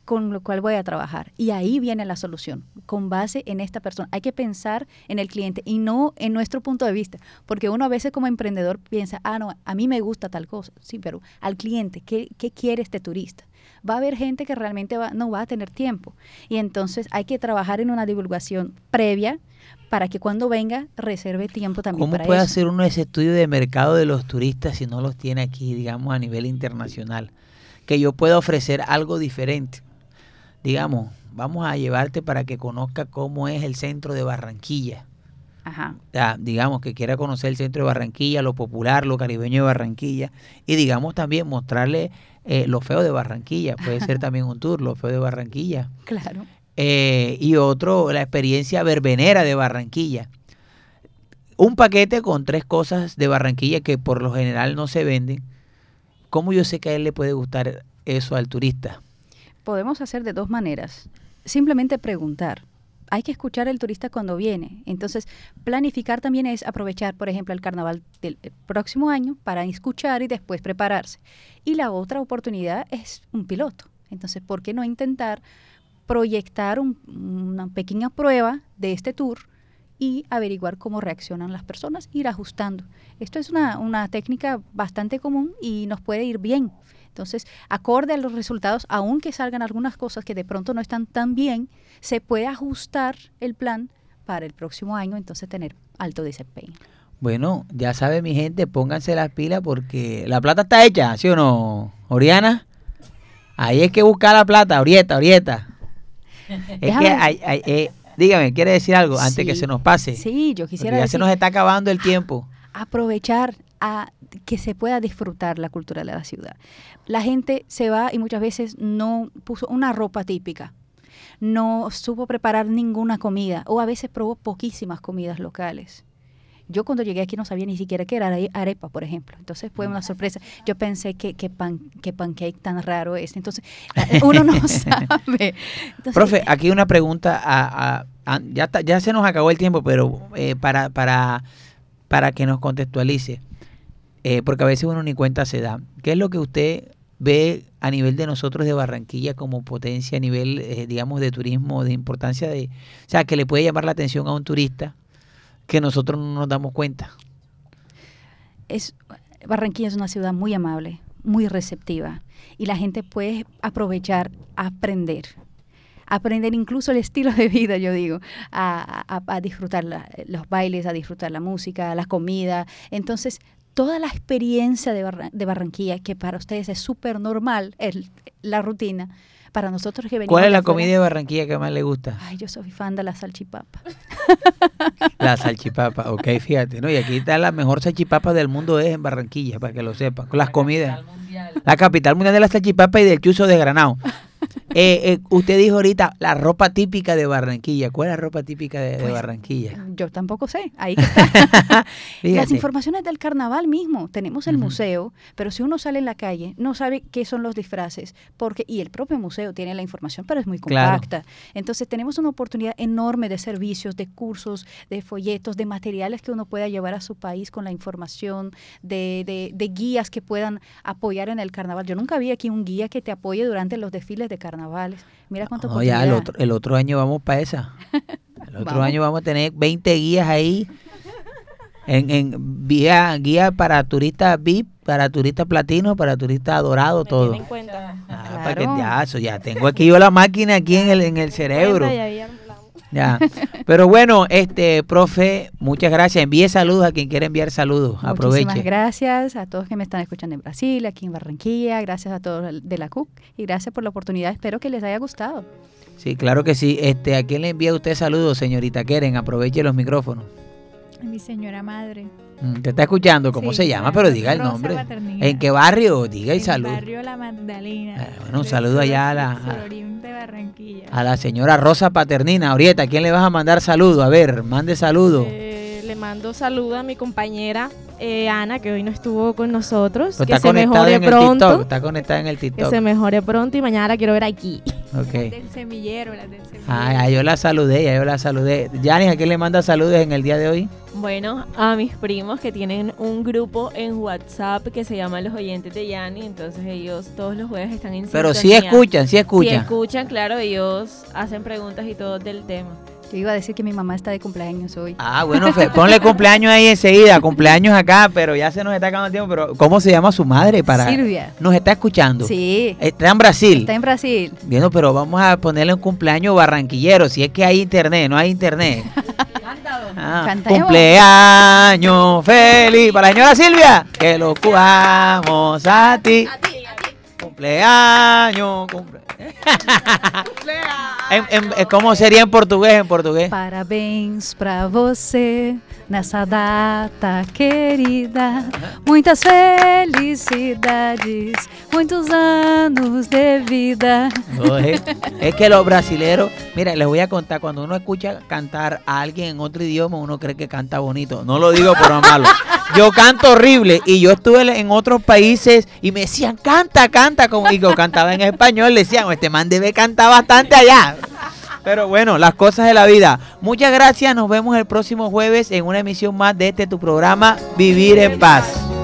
con lo cual voy a trabajar. Y ahí viene la solución, con base en esta persona. Hay que pensar en el cliente y no en nuestro punto de vista, porque uno a veces como emprendedor piensa, ah, no, a mí me gusta tal cosa. Sí, pero al cliente, ¿qué, qué quiere este turista? Va a haber gente que realmente va- no va a tener tiempo. Y entonces hay que trabajar en una divulgación previa para que cuando venga reserve tiempo también ¿Cómo para puede eso. hacer uno ese estudio de mercado de los turistas si no los tiene aquí, digamos, a nivel internacional? Que yo pueda ofrecer algo diferente. Digamos, vamos a llevarte para que conozca cómo es el centro de Barranquilla. Ajá. Digamos que quiera conocer el centro de Barranquilla, lo popular, lo caribeño de Barranquilla, y digamos también mostrarle eh, lo feo de Barranquilla, puede ser también un tour, lo feo de Barranquilla. Claro. Eh, y otro, la experiencia verbenera de Barranquilla. Un paquete con tres cosas de Barranquilla que por lo general no se venden. ¿Cómo yo sé que a él le puede gustar eso al turista? Podemos hacer de dos maneras. Simplemente preguntar. Hay que escuchar al turista cuando viene. Entonces, planificar también es aprovechar, por ejemplo, el carnaval del eh, próximo año para escuchar y después prepararse. Y la otra oportunidad es un piloto. Entonces, ¿por qué no intentar proyectar un- una pequeña prueba de este tour y averiguar cómo reaccionan las personas, ir ajustando? Esto es una, una técnica bastante común y nos puede ir bien. Entonces, acorde a los resultados, aunque salgan algunas cosas que de pronto no están tan bien, se puede ajustar el plan para el próximo año, entonces tener alto desempeño. Bueno, ya sabe mi gente, pónganse las pilas porque la plata está hecha, ¿sí o no, Oriana? Ahí es que buscar la plata, Orieta, Orieta. Es Déjame- que, hay- hay- eh, dígame, ¿quiere decir algo antes que se nos pase? Sí, yo Porque quisiera ya decir, se nos está acabando el tiempo. aprovechar a que se pueda disfrutar la cultura de la ciudad. La gente se va y muchas veces no puso una ropa típica, no supo preparar ninguna comida o a veces probó poquísimas comidas locales. Yo cuando llegué aquí no sabía ni siquiera qué era are- arepa, por ejemplo. Entonces fue una sorpresa. Yo pensé que, que, pan, que pancake tan raro es. Entonces uno no sabe. Entonces, Profe, aquí una pregunta. A, a- a- ya, ya se nos acabó el tiempo, pero eh, para, para, para que nos contextualice, eh, porque a veces uno ni cuenta se da. ¿Qué es lo que usted ve a nivel de nosotros de Barranquilla como potencia, a nivel, eh, digamos, de turismo, de importancia de... O sea, que le puede llamar la atención a un turista que nosotros no nos damos cuenta. Es, Barranquilla es una ciudad muy amable, muy receptiva y la gente puede aprovechar, aprender aprender incluso el estilo de vida, yo digo, a, disfrutar los bailes, a disfrutar la música, la comida. Entonces, toda la experiencia de, de Barranquilla, que para ustedes es súper normal, es la rutina, para nosotros que venimos ¿Cuál es la comida de Barranquilla que más le gusta? Ay, yo soy fan de la salchipapa. La salchipapa, ok, fíjate, ¿no? Y aquí está la mejor salchipapa del mundo es en Barranquilla, para que lo sepan. Las comidas. La capital mundial de la salchipapa y del chuzo de granado. Eh, eh, usted dijo ahorita la ropa típica de Barranquilla. ¿Cuál es la ropa típica de, pues, Barranquilla? Yo tampoco sé. Ahí está. Las informaciones del carnaval mismo. Tenemos el museo, pero si uno sale en la calle, no sabe qué son los disfraces. porque Y el propio museo tiene la información, pero es muy compacta. Entonces tenemos una oportunidad enorme de servicios, de cursos, de folletos, de materiales que uno pueda llevar a su país con la información, de, de guías que puedan apoyar en el carnaval. Yo nunca vi aquí un guía que te apoye durante los desfiles de carnavales. Mira cuánto no, ya el otro, el otro año vamos para esa. El otro año vamos a tener 20 guías ahí. En, en guía, guía para turistas VIP, para turistas platino, para turistas dorado, todo. En cuenta. Ah, para que, ya, eso, ya tengo aquí yo la máquina aquí en el, en el cerebro. Ya. Pero bueno, este, profe, muchas gracias. Envíe saludos a quien quiera enviar saludos. Aproveche. Muchísimas gracias a todos que me están escuchando en Brasil, aquí en Barranquilla. Gracias a todos de la CUC y gracias por la oportunidad. Espero que les haya gustado. Sí, claro que sí. Este, ¿A quién le envía usted saludos, señorita Keren? Aproveche los micrófonos. Mi señora madre. Mm, te está escuchando, ¿cómo se llama? Pero diga el nombre. ¿En qué barrio? Diga y salud. barrio La Magdalena. Eh, bueno, un saludo allá a la, a, la señora Rosa Paternina. Orieta, ¿a quién le vas a mandar saludo? A ver, mande saludo. Eh, le mando saludo a mi compañera eh, Ana, que hoy no estuvo con nosotros. que está se mejore en pronto. El TikTok, está conectada en el TikTok. Que se mejore pronto y mañana la quiero ver aquí. Ok. Del semillero, la del semillero. Ah, yo la saludé, ya yo la saludé. Yanis, ¿a quién le manda saludos en el día de hoy? Bueno, a mis primos que tienen un grupo en WhatsApp que se llama Los Oyentes de Yani, entonces ellos todos los jueves están en Pero sí escuchan, sí escuchan. Sí escuchan, claro, ellos hacen preguntas y todo del tema. Yo iba a decir que mi mamá está de cumpleaños hoy. Ah, bueno, ponle cumpleaños ahí enseguida, cumpleaños acá, pero ya se nos está acabando el tiempo. Pero ¿cómo se llama su madre? para Silvia. Nos está escuchando. Sí. Está en Brasil. Está en Brasil. Bueno, pero vamos a ponerle un cumpleaños barranquillero, si es que hay internet, no hay internet. Ah, cumpleaños feliz para la señora Silvia, que lo jugamos a ti. A ti, a ti. Cumpleaños, cumpleaños. ¿Cómo sería en portugués? En portugués. Parabéns para você nessa data querida. Muitas felicidades, muchos años de vida. es que los brasileros, mira, les voy a contar, cuando uno escucha cantar a alguien en otro idioma, uno cree que canta bonito. No lo digo por malo. Yo canto horrible y yo estuve en otros países y me decían, canta, canta, como y yo cantaba en español, le decían, este man debe cantar bastante allá. Pero bueno, las cosas de la vida. Muchas gracias, nos vemos el próximo jueves en una emisión más de este tu programa, Vivir en Paz.